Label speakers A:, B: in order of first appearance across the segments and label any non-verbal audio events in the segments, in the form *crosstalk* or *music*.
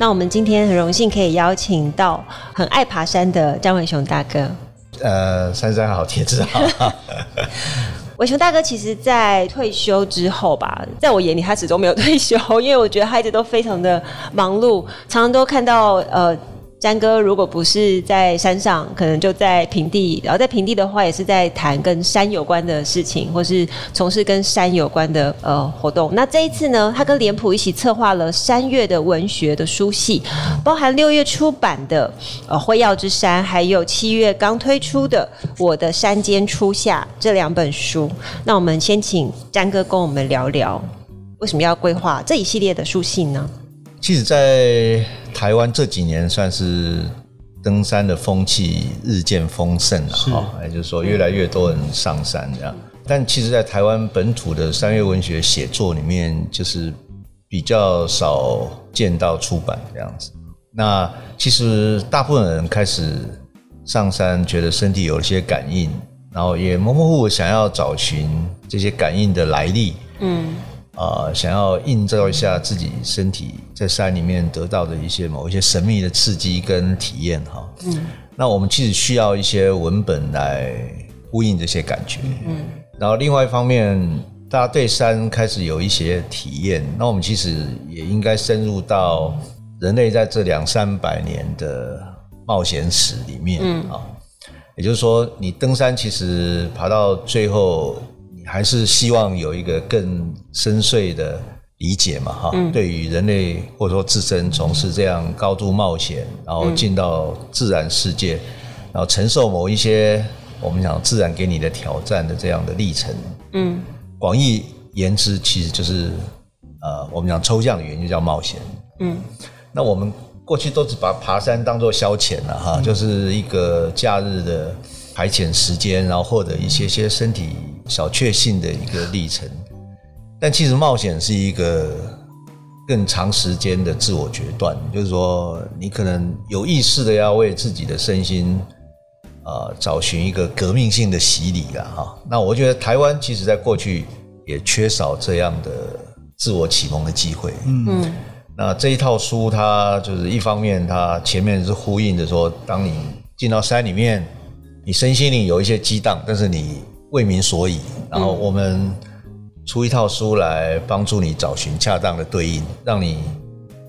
A: 那我们今天很荣幸可以邀请到很爱爬山的张伟雄大哥。
B: 呃，珊珊好，铁子好。*laughs*
A: 伟雄大哥其实，在退休之后吧，在我眼里他始终没有退休，因为我觉得他一直都非常的忙碌，常常都看到呃。詹哥如果不是在山上，可能就在平地。然后在平地的话，也是在谈跟山有关的事情，或是从事跟山有关的呃活动。那这一次呢，他跟脸谱一起策划了山月的文学的书系，包含六月出版的呃《辉耀之山》，还有七月刚推出的《我的山间初夏》这两本书。那我们先请詹哥跟我们聊聊，为什么要规划这一系列的书系呢？
B: 其实，在台湾这几年算是登山的风气日渐丰盛了哈，也就是说，越来越多人上山这样。但其实，在台湾本土的山岳文学写作里面，就是比较少见到出版这样子。那其实大部分人开始上山，觉得身体有一些感应，然后也模模糊糊想要找寻这些感应的来历。嗯。啊、呃，想要映照一下自己身体在山里面得到的一些某一些神秘的刺激跟体验哈。嗯，那我们其实需要一些文本来呼应这些感觉。嗯，然后另外一方面，大家对山开始有一些体验，那我们其实也应该深入到人类在这两三百年的冒险史里面啊。也就是说，你登山其实爬到最后。还是希望有一个更深邃的理解嘛，哈、嗯，对于人类或者说自身从事这样高度冒险，然后进到自然世界，然后承受某一些我们讲自然给你的挑战的这样的历程，嗯，广义言之，其实就是呃，我们讲抽象的原因就叫冒险，嗯，那我们过去都只把爬山当做消遣了哈，就是一个假日的。排遣时间，然后获得一些些身体小确幸的一个历程。但其实冒险是一个更长时间的自我决断，就是说，你可能有意识的要为自己的身心啊、呃、找寻一个革命性的洗礼了哈。那我觉得台湾其实在过去也缺少这样的自我启蒙的机会。嗯，那这一套书它就是一方面，它前面是呼应的说，当你进到山里面。你身心灵有一些激荡，但是你为民所以，然后我们出一套书来帮助你找寻恰当的对应，让你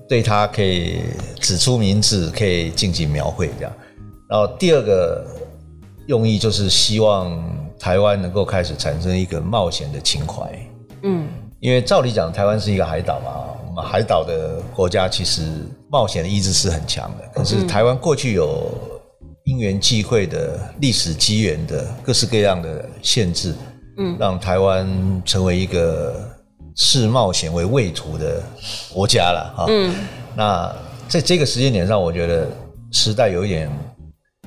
B: 对它可以指出名字，可以进行描绘这样。然后第二个用意就是希望台湾能够开始产生一个冒险的情怀。嗯，因为照理讲，台湾是一个海岛嘛，我们海岛的国家其实冒险的意志是很强的，可是台湾过去有。因缘际会的历史机缘的各式各样的限制，嗯，让台湾成为一个视冒险为畏途的国家了哈。嗯，那在这个时间点上，我觉得时代有一点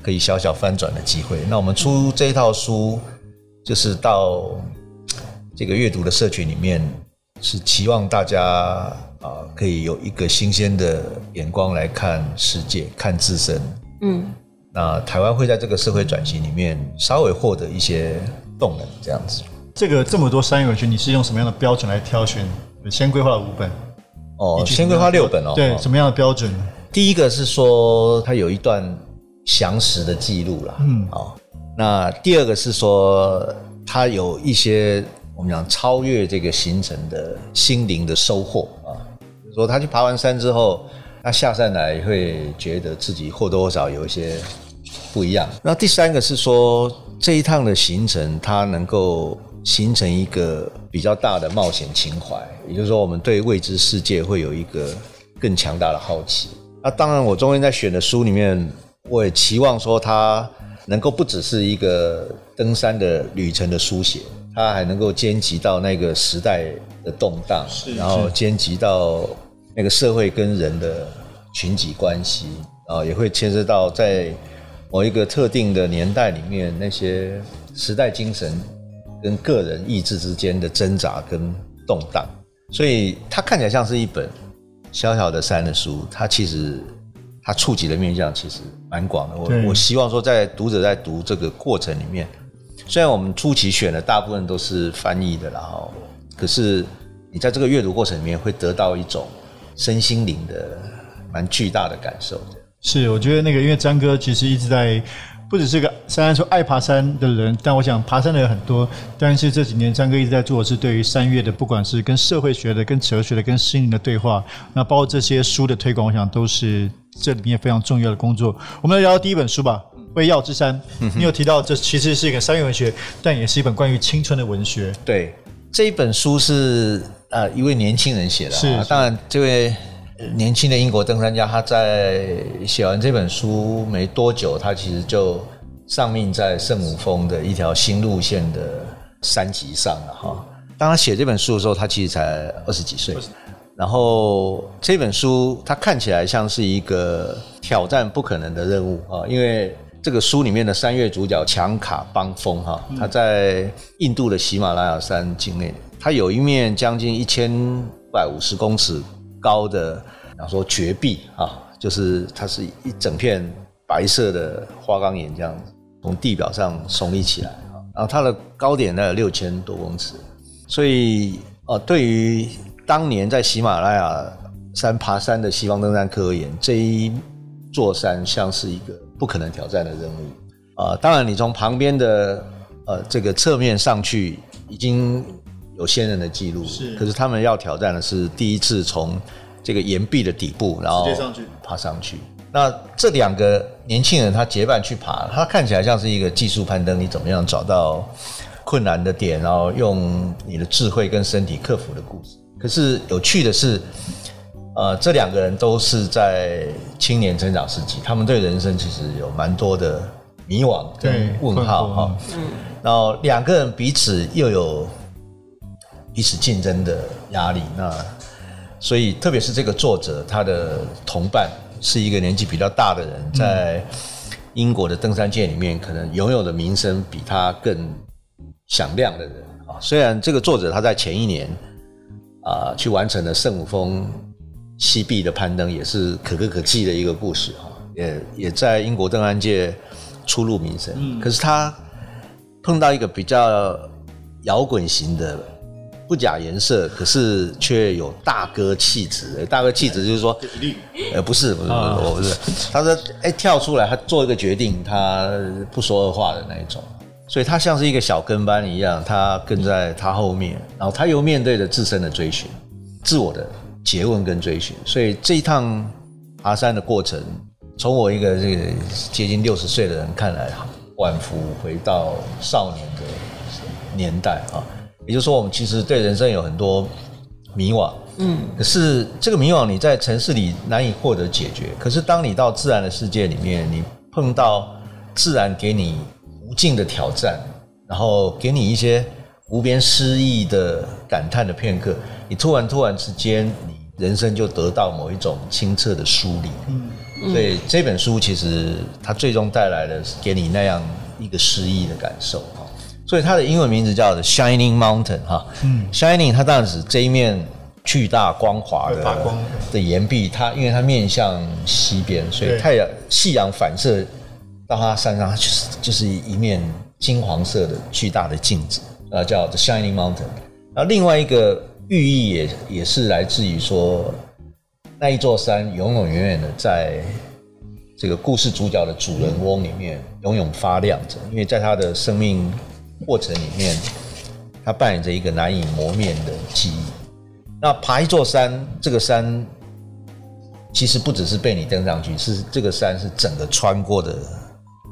B: 可以小小翻转的机会。那我们出这一套书，就是到这个阅读的社群里面，是期望大家啊可以有一个新鲜的眼光来看世界，看自身。嗯。那台湾会在这个社会转型里面稍微获得一些动能，这样子。
C: 这个这么多山岳文学，你是用什么样的标准来挑选？先规划了五本，
B: 哦，先规划六本哦。
C: 对，什么样的标准？
B: 第一个是说它有一段详实的记录啦。嗯，哦，那第二个是说它有一些我们讲超越这个行程的心灵的收获啊，就是说他去爬完山之后，他下山来会觉得自己或多或少有一些。不一样。那第三个是说，这一趟的行程，它能够形成一个比较大的冒险情怀，也就是说，我们对未知世界会有一个更强大的好奇。那当然，我中间在选的书里面，我也期望说，它能够不只是一个登山的旅程的书写，它还能够兼及到那个时代的动荡，然后兼及到那个社会跟人的群体关系，啊，也会牵涉到在某一个特定的年代里面那些时代精神跟个人意志之间的挣扎跟动荡，所以它看起来像是一本小小的山的书，它其实它触及的面向其实蛮广的。我我希望说，在读者在读这个过程里面。虽然我们初期选的大部分都是翻译的，然后，可是你在这个阅读过程里面会得到一种身心灵的蛮巨大的感受。
C: 是，我觉得那个，因为张哥其实一直在，不只是个虽然说爱爬山的人，但我想爬山的人很多。但是这几年张哥一直在做的是对于山月的，不管是跟社会学的、跟哲学的、跟心灵的对话，那包括这些书的推广，我想都是这里面非常重要的工作。我们来聊聊第一本书吧。《卫曜之山》，你有提到这其实是一个山月文学，但也是一本关于青春的文学。
B: 对，这一本书是呃一位年轻人写的。是，当然这位年轻的英国登山家，他在写完这本书没多久，他其实就丧命在圣母峰的一条新路线的山脊上了哈。当他写这本书的时候，他其实才二十几岁。然后这本书，他看起来像是一个挑战不可能的任务啊，因为。这个书里面的三月主角强卡邦峰哈，他在印度的喜马拉雅山境内，他有一面将近一千百五十公尺高的，比方说绝壁啊，就是它是一整片白色的花岗岩这样子，从地表上耸立起来啊，然后它的高点呢有六千多公尺，所以呃，对于当年在喜马拉雅山爬山的西方登山客而言，这一座山像是一个。不可能挑战的任务啊！当然，你从旁边的呃这个侧面上去，已经有先人的记录。是，可是他们要挑战的是第一次从这个岩壁的底部，然后爬上去。那这两个年轻人他结伴去爬，他看起来像是一个技术攀登，你怎么样找到困难的点，然后用你的智慧跟身体克服的故事。可是有趣的是。呃，这两个人都是在青年成长时期，他们对人生其实有蛮多的迷惘跟问号哈。嗯，然后两个人彼此又有彼此竞争的压力，那所以特别是这个作者，他的同伴是一个年纪比较大的人，在英国的登山界里面，可能拥有的名声比他更响亮的人啊。虽然这个作者他在前一年啊，去完成了圣母峰。西壁的攀登也是可歌可泣的一个故事哈，也也在英国登山界初露名声。嗯，可是他碰到一个比较摇滚型的，不假颜色，可是却有大哥气质。大哥气质就是说，呃，不是不是不是，我不是。他说，哎，跳出来，他做一个决定，他不说二话的那一种。所以他像是一个小跟班一样，他跟在他后面，然后他又面对着自身的追寻，自我的。诘问跟追寻，所以这一趟爬山的过程，从我一个这个接近六十岁的人看来，仿佛回到少年的年代啊。也就是说，我们其实对人生有很多迷惘，嗯，可是这个迷惘你在城市里难以获得解决。可是当你到自然的世界里面，你碰到自然给你无尽的挑战，然后给你一些无边诗意的感叹的片刻，你突然突然之间，你。人生就得到某一种清澈的梳理，嗯，所以这本书其实它最终带来的是给你那样一个诗意的感受哈，所以它的英文名字叫做 Shining Mountain 哈，嗯，Shining 它当然是这一面巨大光滑的的岩壁，它因为它面向西边，所以太阳夕阳反射到它山上，它就是就是一面金黄色的巨大的镜子，呃，叫 The Shining Mountain，然后另外一个。寓意也也是来自于说，那一座山永永远远的在这个故事主角的主人翁里面永远发亮着，因为在他的生命过程里面，它扮演着一个难以磨灭的记忆。那爬一座山，这个山其实不只是被你登上去，是这个山是整个穿过的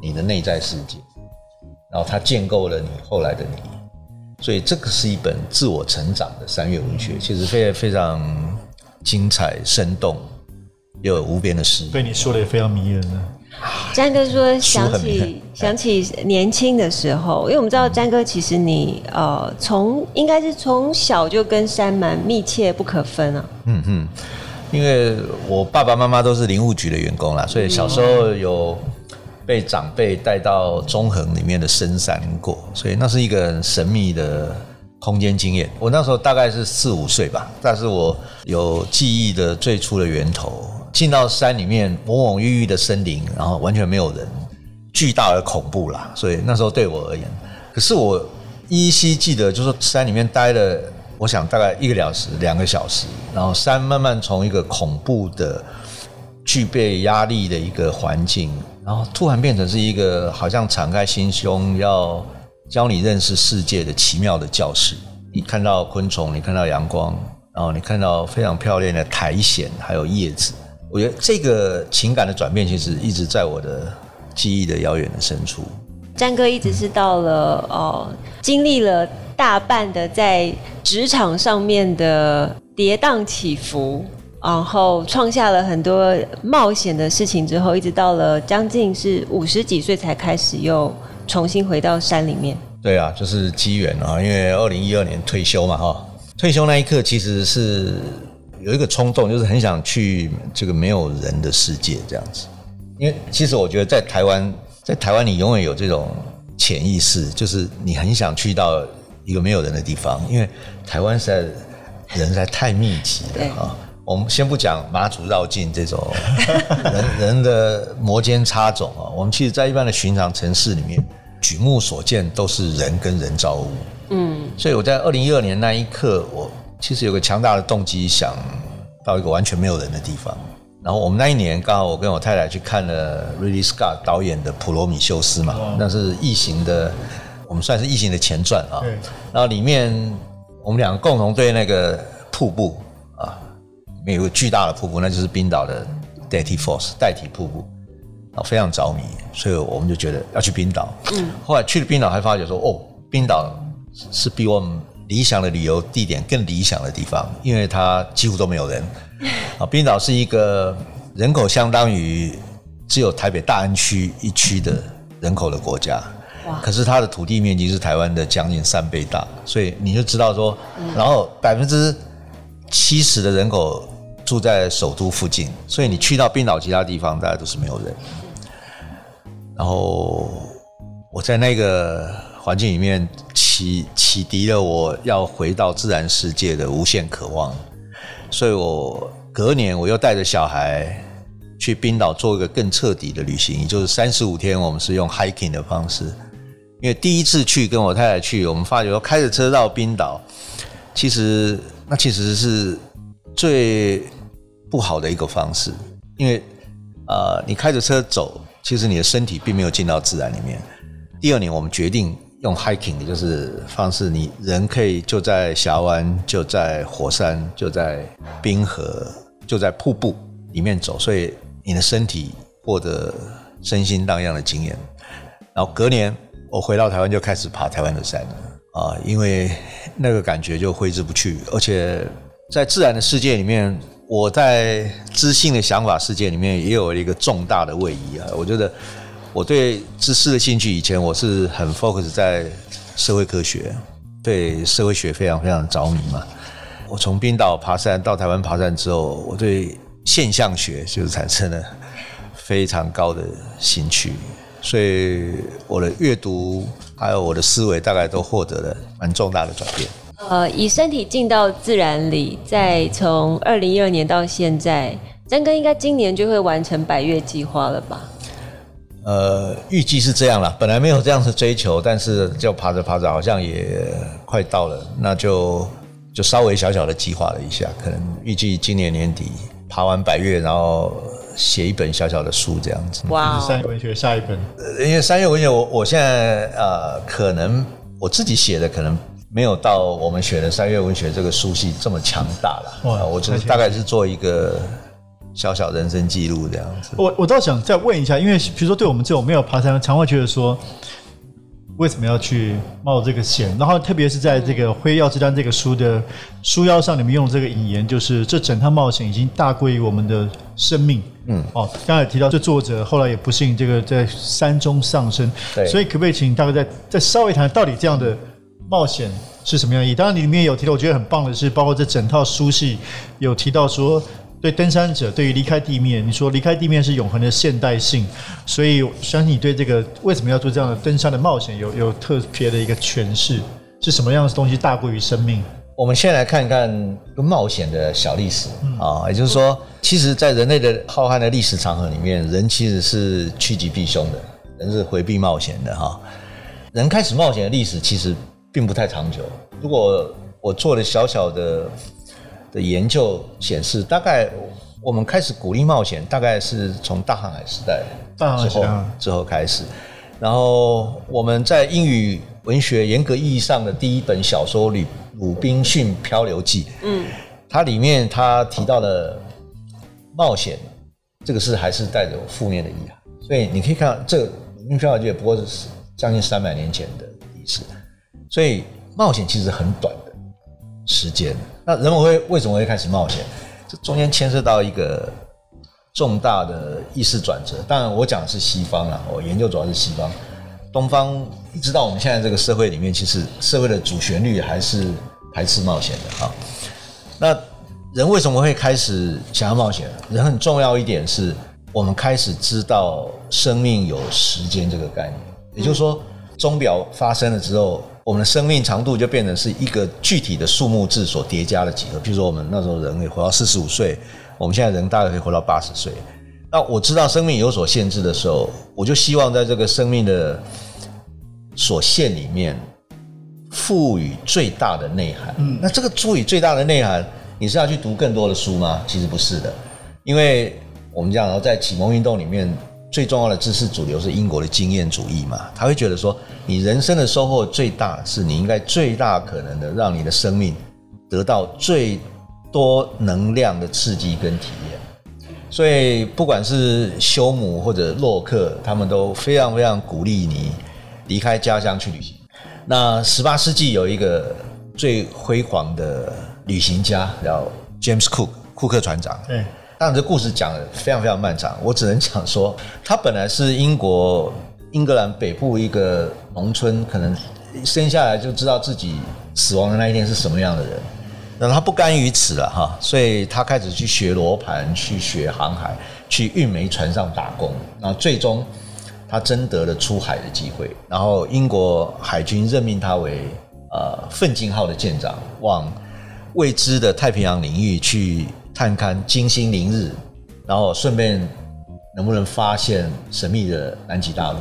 B: 你的内在世界，然后它建构了你后来的你。所以这个是一本自我成长的三月文学，其实非常非常精彩、生动，又有无边的诗意。
C: 被你说的也非常迷人呢。
A: 詹哥说想起 *laughs* 想起年轻的时候，因为我们知道詹哥其实你呃从应该是从小就跟山蛮密切不可分啊。
B: 嗯嗯，因为我爸爸妈妈都是林务局的员工啦，所以小时候有被长辈带到中横里面的深山过，所以那是一个很神秘的空间经验。我那时候大概是四五岁吧，但是我有记忆的最初的源头。进到山里面，蓊蓊郁郁的森林，然后完全没有人，巨大而恐怖啦。所以那时候对我而言，可是我依稀记得，就是山里面待了，我想大概一个小时、两个小时，然后山慢慢从一个恐怖的、具备压力的一个环境，然后突然变成是一个好像敞开心胸要教你认识世界的奇妙的教室。你看到昆虫，你看到阳光，然后你看到非常漂亮的苔藓，还有叶子。我觉得这个情感的转变，其实一直在我的记忆的遥远的深处。
A: 詹哥一直是到了哦，经历了大半的在职场上面的跌宕起伏，然后创下了很多冒险的事情之后，一直到了将近是五十几岁才开始又重新回到山里面。
B: 对啊，就是机缘啊，因为二零一二年退休嘛，哈，退休那一刻其实是。有一个冲动，就是很想去这个没有人的世界这样子。因为其实我觉得在台湾，在台湾你永远有这种潜意识，就是你很想去到一个没有人的地方。因为台湾实在人实在太密集了啊。我们先不讲马祖绕境这种 *laughs* 人人的摩肩擦踵啊，我们其实，在一般的寻常城市里面，举目所见都是人跟人造物。嗯，所以我在二零一二年那一刻，我。其实有个强大的动机，想到一个完全没有人的地方。然后我们那一年刚好我跟我太太去看了 Ridley Scott 导演的《普罗米修斯》嘛，那是异形的，我们算是异形的前传啊。然后里面我们两个共同对那个瀑布啊，里面有个巨大的瀑布，那就是冰岛的 Daty Falls 代替瀑布啊，非常着迷，所以我们就觉得要去冰岛。嗯，后来去了冰岛，还发觉说哦，冰岛是比我们。理想的旅游地点更理想的地方，因为它几乎都没有人。*laughs* 啊，冰岛是一个人口相当于只有台北大安区一区的人口的国家，可是它的土地面积是台湾的将近三倍大，所以你就知道说，然后百分之七十的人口住在首都附近，所以你去到冰岛其他地方，大家都是没有人。然后我在那个环境里面。启启迪了我要回到自然世界的无限渴望，所以我隔年我又带着小孩去冰岛做一个更彻底的旅行，也就是三十五天，我们是用 hiking 的方式。因为第一次去跟我太太去，我们发觉说开着车到冰岛，其实那其实是最不好的一个方式，因为呃，你开着车走，其实你的身体并没有进到自然里面。第二年我们决定。用 hiking 的就是方式，你人可以就在峡湾，就在火山，就在冰河，就在瀑布里面走，所以你的身体获得身心荡漾的经验。然后隔年我回到台湾就开始爬台湾的山啊，因为那个感觉就挥之不去，而且在自然的世界里面，我在知性的想法世界里面也有一个重大的位移啊，我觉得。我对知识的兴趣，以前我是很 focus 在社会科学，对社会学非常非常着迷嘛。我从冰岛爬山到台湾爬山之后，我对现象学就是产生了非常高的兴趣，所以我的阅读还有我的思维大概都获得了蛮重大的转变。
A: 呃，以身体进到自然里，再从二零一二年到现在，詹哥应该今年就会完成百岳计划了吧？
B: 呃，预计是这样啦，本来没有这样子追求，但是就爬着爬着，好像也快到了，那就就稍微小小的计划了一下，可能预计今年年底爬完百月，然后写一本小小的书这样子。
C: 哇、wow！山岳文学下一本，
B: 因为三月文学我我现在呃，可能我自己写的可能没有到我们选的三月文学这个书系这么强大了。哇！我就是大概是做一个。小小人生记录这样子，
C: 我我倒想再问一下，因为比如说对我们这种没有爬山，常会觉得说，为什么要去冒这个险？然后特别是在这个《辉耀之丹》这个书的书腰上，你们用这个引言，就是这整趟冒险已经大过于我们的生命。嗯，哦，刚才提到这作者后来也不幸这个在山中丧生。对，所以可不可以请大哥再再稍微谈到底这样的冒险是什么样的意义？当然，你里面有提到，我觉得很棒的是，包括这整套书系有提到说。对登山者，对于离开地面，你说离开地面是永恒的现代性，所以相信你对这个为什么要做这样的登山的冒险有有特别的一个诠释，是什么样的东西大过于生命？
B: 我们先来看看个冒险的小历史啊，也就是说，其实，在人类的浩瀚的历史长河里面，人其实是趋吉避凶的，人是回避冒险的哈。人开始冒险的历史其实并不太长久。如果我做了小小的。的研究显示，大概我们开始鼓励冒险，大概是从大航海时代之后之后开始。然后我们在英语文学严格意义上的第一本小说《鲁鲁滨逊漂流记》，嗯，它里面它提到了冒险这个事，还是带着负面的意涵。所以你可以看到，这个《鲁滨漂流记》不过是将近三百年前的历史，所以冒险其实很短的时间。那人们会为什么会开始冒险？这中间牵涉到一个重大的意识转折。当然，我讲的是西方啊，我研究主要是西方。东方一直到我们现在这个社会里面，其实社会的主旋律还是排斥冒险的啊。那人为什么会开始想要冒险？人很重要一点是，我们开始知道生命有时间这个概念，也就是说，钟表发生了之后。我们的生命长度就变成是一个具体的数目字所叠加的几何。比如说，我们那时候人可以活到四十五岁，我们现在人大概可以活到八十岁。那我知道生命有所限制的时候，我就希望在这个生命的所限里面赋予最大的内涵。嗯，那这个赋予最大的内涵，你是要去读更多的书吗？其实不是的，因为我们讲在启蒙运动里面。最重要的知识主流是英国的经验主义嘛？他会觉得说，你人生的收获最大，是你应该最大可能的让你的生命得到最多能量的刺激跟体验。所以，不管是休姆或者洛克，他们都非常非常鼓励你离开家乡去旅行。那十八世纪有一个最辉煌的旅行家叫 James Cook，库克船长。对。当然，这故事讲的非常非常漫长，我只能讲说，他本来是英国英格兰北部一个农村，可能生下来就知道自己死亡的那一天是什么样的人，那他不甘于此了哈，所以他开始去学罗盘，去学航海，去运煤船上打工，然后最终他争得了出海的机会，然后英国海军任命他为呃奋进号的舰长，往未知的太平洋领域去。探勘金星凌日，然后顺便能不能发现神秘的南极大陆？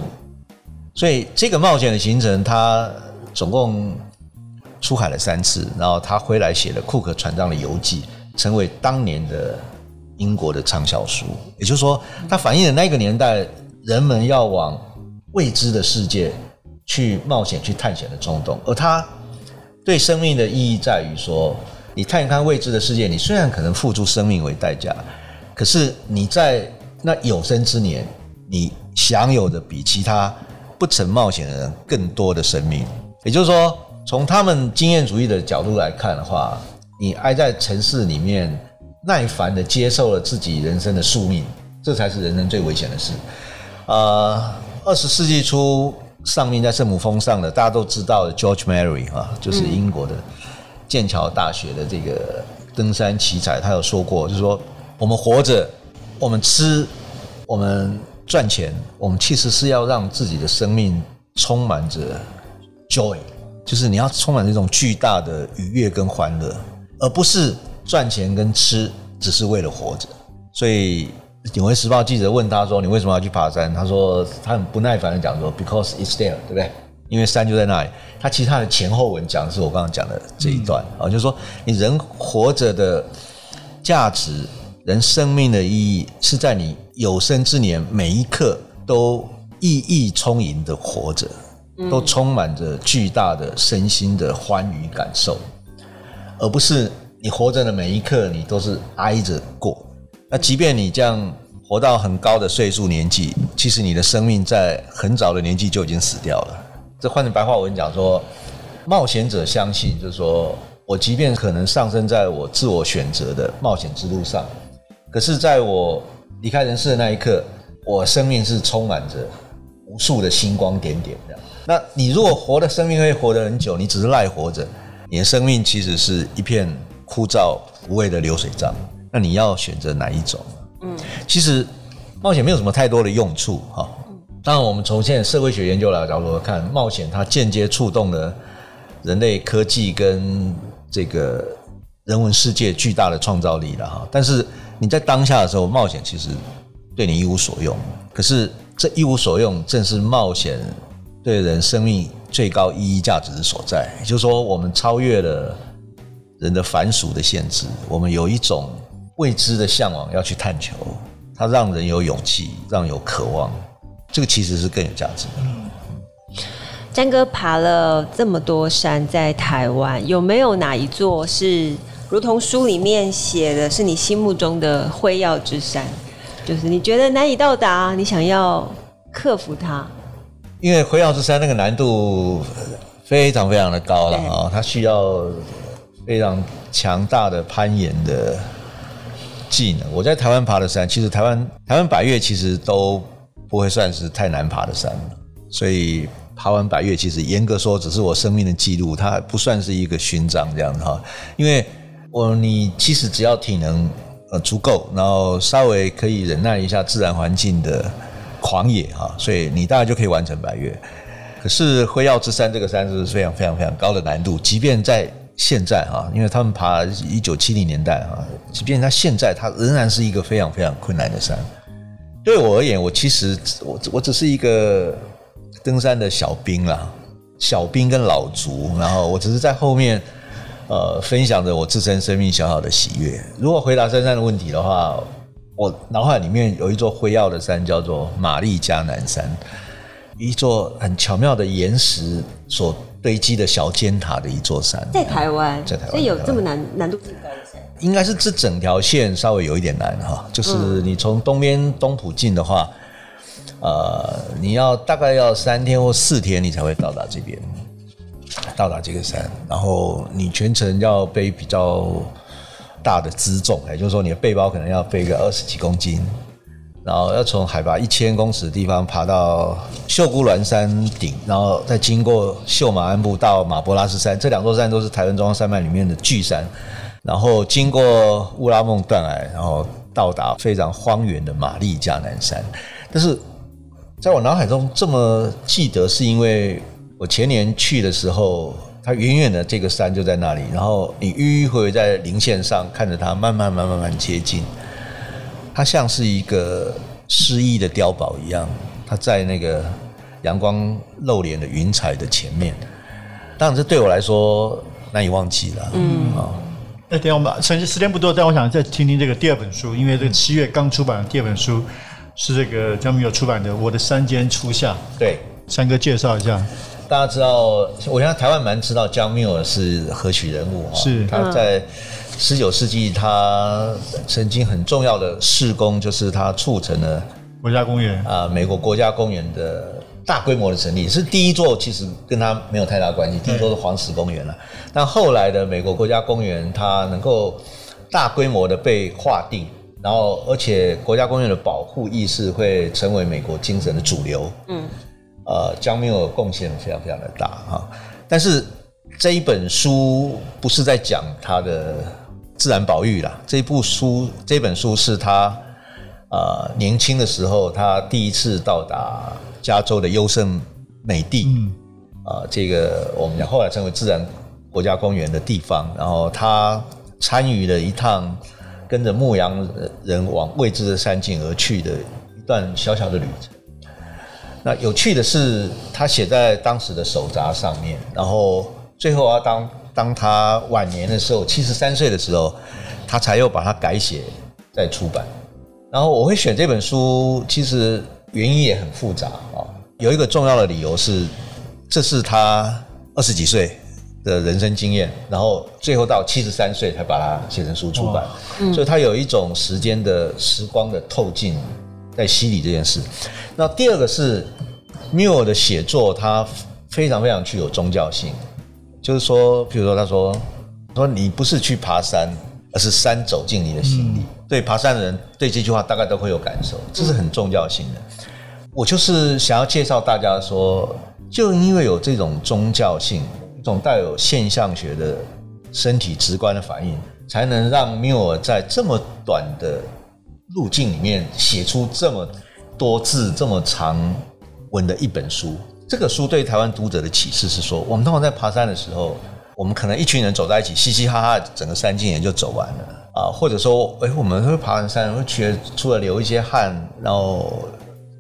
B: 所以这个冒险的行程，他总共出海了三次，然后他回来写了库克船长的游记，成为当年的英国的畅销书。也就是说，他反映了那个年代人们要往未知的世界去冒险、去探险的冲动，而他对生命的意义在于说。你探看未知的世界，你虽然可能付出生命为代价，可是你在那有生之年，你享有的比其他不曾冒险的人更多的生命。也就是说，从他们经验主义的角度来看的话，你挨在城市里面，耐烦的接受了自己人生的宿命，这才是人生最危险的事。呃，二十世纪初丧命在圣母峰上的，大家都知道的 George Mary 啊，就是英国的。剑桥大学的这个登山奇才，他有说过，就是说，我们活着，我们吃，我们赚钱，我们其实是要让自己的生命充满着 joy，就是你要充满这种巨大的愉悦跟欢乐，而不是赚钱跟吃只是为了活着。所以，《纽约时报》记者问他说：“你为什么要去爬山？”他说：“他很不耐烦的讲说，because it's there，对不对？”因为山就在那里，它其实它的前后文讲的是我刚刚讲的这一段啊，就是说你人活着的价值，人生命的意义是在你有生之年每一刻都意义充盈的活着，都充满着巨大的身心的欢愉感受，而不是你活着的每一刻你都是挨着过。那即便你这样活到很高的岁数年纪，其实你的生命在很早的年纪就已经死掉了。这换成白话文讲说，冒险者相信，就是说我即便可能上升在我自我选择的冒险之路上，可是在我离开人世的那一刻，我生命是充满着无数的星光点点的。那你如果活的生命会活得很久，你只是赖活着，你的生命其实是一片枯燥无味的流水账。那你要选择哪一种？嗯，其实冒险没有什么太多的用处哈。当然，我们从现在社会学研究来角度看，冒险它间接触动了人类科技跟这个人文世界巨大的创造力了哈。但是你在当下的时候，冒险其实对你一无所用。可是这一无所用，正是冒险对人生命最高意义价值的所在。也就是说，我们超越了人的凡俗的限制，我们有一种未知的向往要去探求，它让人有勇气，让有渴望。这个其实是更有价值的。
A: 詹哥爬了这么多山，在台湾有没有哪一座是如同书里面写的，是你心目中的辉耀之山？就是你觉得难以到达，你想要克服它？
B: 因为辉耀之山那个难度非常非常的高了啊，它需要非常强大的攀岩的技能。我在台湾爬的山，其实台湾台湾百越其实都。不会算是太难爬的山，所以爬完百岳其实严格说只是我生命的记录，它不算是一个勋章这样子哈。因为我你其实只要体能呃足够，然后稍微可以忍耐一下自然环境的狂野哈，所以你大概就可以完成百岳。可是辉耀之山这个山是非常非常非常高的难度，即便在现在哈，因为他们爬一九七零年代哈，即便在现在，它仍然是一个非常非常困难的山。对我而言，我其实我我只是一个登山的小兵啦，小兵跟老卒，然后我只是在后面呃分享着我自身生命小小的喜悦。如果回答珊珊的问题的话，我脑海里面有一座辉耀的山，叫做玛丽加南山，一座很巧妙的岩石所堆积的小尖塔的一座山，
A: 在台湾，
B: 在台湾，
A: 所以有这么难难度这么高的。
B: 应该是这整条线稍微有一点难哈，就是你从东边东埔进的话，呃，你要大概要三天或四天，你才会到达这边，到达这个山。然后你全程要背比较大的辎重，也就是说你的背包可能要背个二十几公斤，然后要从海拔一千公尺的地方爬到秀姑峦山顶，然后再经过秀马鞍部到马博拉斯山，这两座山都是台湾中央山脉里面的巨山。然后经过乌拉孟断崖，然后到达非常荒原的玛丽加南山。但是在我脑海中这么记得，是因为我前年去的时候，它远远的这个山就在那里，然后你迂迂回回在零线上看着它慢慢慢慢慢接近，它像是一个诗意的碉堡一样，它在那个阳光露脸的云彩的前面。当然，这对我来说难以忘记了。嗯啊。
C: 那等下我们时间时间不多，但我想再听听这个第二本书，因为这个七月刚出版的第二本书是这个江铭友出版的《我的山间初夏》。
B: 对，
C: 三哥介绍一下。
B: 大家知道，我想台湾蛮知道江铭友是何许人物哈？
C: 是
B: 他在十九世纪，他曾经很重要的事工就是他促成了
C: 国家公园
B: 啊，美国国家公园的。大规模的成立是第一座，其实跟他没有太大关系。第一座是黄石公园了，但后来的美国国家公园，它能够大规模的被划定，然后而且国家公园的保护意识会成为美国精神的主流。嗯，呃，江铭友贡献非常非常的大哈。但是这一本书不是在讲他的自然保育啦，这一部书这本书是他呃年轻的时候，他第一次到达。加州的优胜美地，啊，这个我们讲后来称为自然国家公园的地方，然后他参与了一趟跟着牧羊人往未知的山径而去的一段小小的旅程。那有趣的是，他写在当时的手札上面，然后最后啊，当当他晚年的时候，七十三岁的时候，他才又把它改写再出版。然后我会选这本书，其实。原因也很复杂啊，有一个重要的理由是，这是他二十几岁的人生经验，然后最后到七十三岁才把它写成书出版，所以他有一种时间的时光的透镜在洗礼这件事。那第二个是，缪尔的写作，他非常非常具有宗教性。就是说，譬如说，他说说你不是去爬山，而是山走进你的心里。嗯、对爬山的人，对这句话大概都会有感受，这是很重要性的。我就是想要介绍大家说，就因为有这种宗教性，一种带有现象学的身体直观的反应，才能让缪尔在这么短的路径里面写出这么多字、这么长文的一本书。这个书对台湾读者的启示是说，我们通常在爬山的时候，我们可能一群人走在一起，嘻嘻哈哈，整个山径也就走完了啊。或者说，哎，我们会爬完山，会觉得除了流一些汗，然后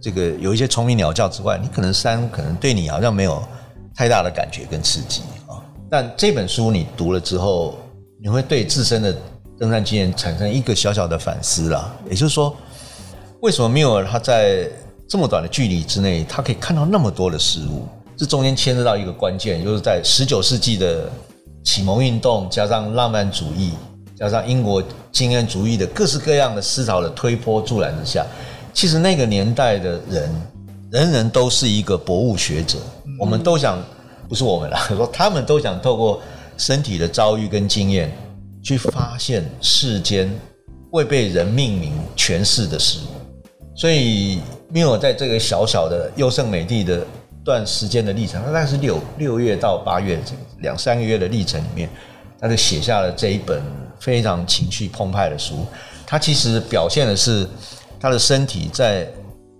B: 这个有一些虫鸣鸟叫之外，你可能山可能对你好像没有太大的感觉跟刺激啊。但这本书你读了之后，你会对自身的登山经验产生一个小小的反思啦。也就是说，为什么缪尔他在这么短的距离之内，他可以看到那么多的事物。这中间牵涉到一个关键，就是在十九世纪的启蒙运动，加上浪漫主义，加上英国经验主义的各式各样的思潮的推波助澜之下，其实那个年代的人，人人都是一个博物学者。我们都想，不是我们啦，*laughs* 说他们都想透过身体的遭遇跟经验，去发现世间未被人命名诠释的事物。所以，因为我在这个小小的优胜美地的段时间的历程，大概是六六月到八月两三个月的历程里面，他就写下了这一本非常情绪澎湃的书。他其实表现的是他的身体在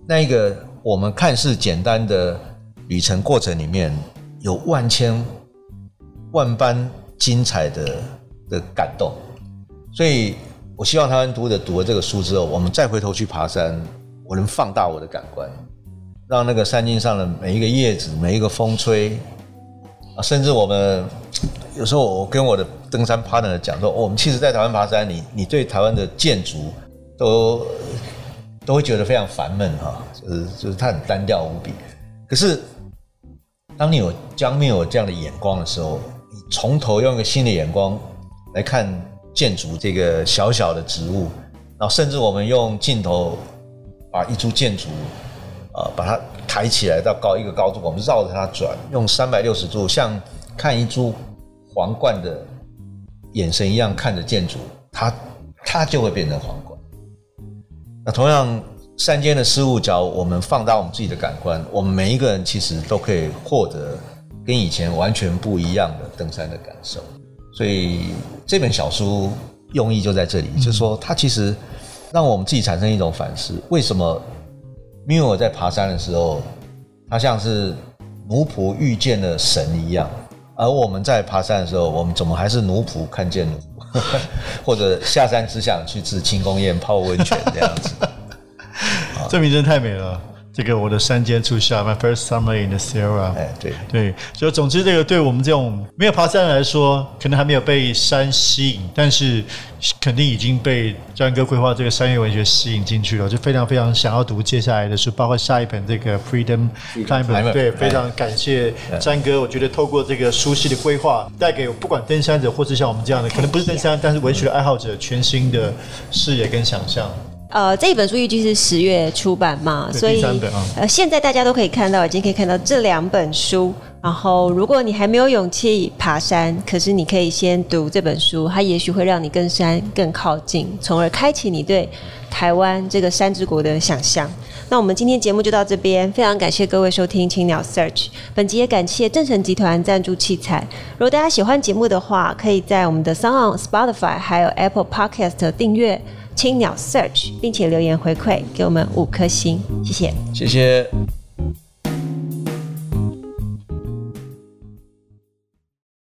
B: 那一个我们看似简单的旅程过程里面，有万千万般精彩的的感动。所以我希望台湾读者读了这个书之后，我们再回头去爬山。我能放大我的感官，让那个山径上的每一个叶子、每一个风吹啊，甚至我们有时候我跟我的登山 partner 讲说，我们其实，在台湾爬山，你你对台湾的建筑都都会觉得非常烦闷哈，就是就是它很单调无比。可是，当你有将面有这样的眼光的时候，你从头用一个新的眼光来看建筑这个小小的植物，然后甚至我们用镜头。把一株建筑，啊，把它抬起来到高一个高度，我们绕着它转，用三百六十度像看一株皇冠的眼神一样看着建筑，它它就会变成皇冠。那同样，山间的事物，只要我们放大我们自己的感官，我们每一个人其实都可以获得跟以前完全不一样的登山的感受。所以这本小书用意就在这里，就是说它其实。让我们自己产生一种反思：为什么缪尔在爬山的时候，他像是奴仆遇见了神一样，而我们在爬山的时候，我们怎么还是奴仆看见奴仆，*laughs* 或者下山只想去吃庆功宴、泡温泉这样子？*laughs*
C: 这名真太美了。这个我的山间初夏，My first summer in the Sierra。
B: 哎，对
C: 对，就总之这个对我们这种没有爬山来说，可能还没有被山吸引，但是肯定已经被詹哥规划这个山岳文学吸引进去了，就非常非常想要读接下来的书，包括下一本这个 *laughs* Freedom Climber。对，非常感谢詹哥，我觉得透过这个书系的规划，带给不管登山者或是像我们这样的，可能不是登山，但是文学的爱好者，全新的视野跟想象。
A: 呃，这一本书预计是十月出版嘛，所以呃，现在大家都可以看到，已经可以看到这两本书。然后，如果你还没有勇气爬山，可是你可以先读这本书，它也许会让你跟山更靠近，从而开启你对台湾这个山之国的想象。那我们今天节目就到这边，非常感谢各位收听青鸟 Search，本集也感谢正成集团赞助器材。如果大家喜欢节目的话，可以在我们的 SoundOn Spotify 还有 Apple Podcast 订阅。青鸟 Search，并且留言回馈给我们五颗星，谢谢，
B: 谢谢。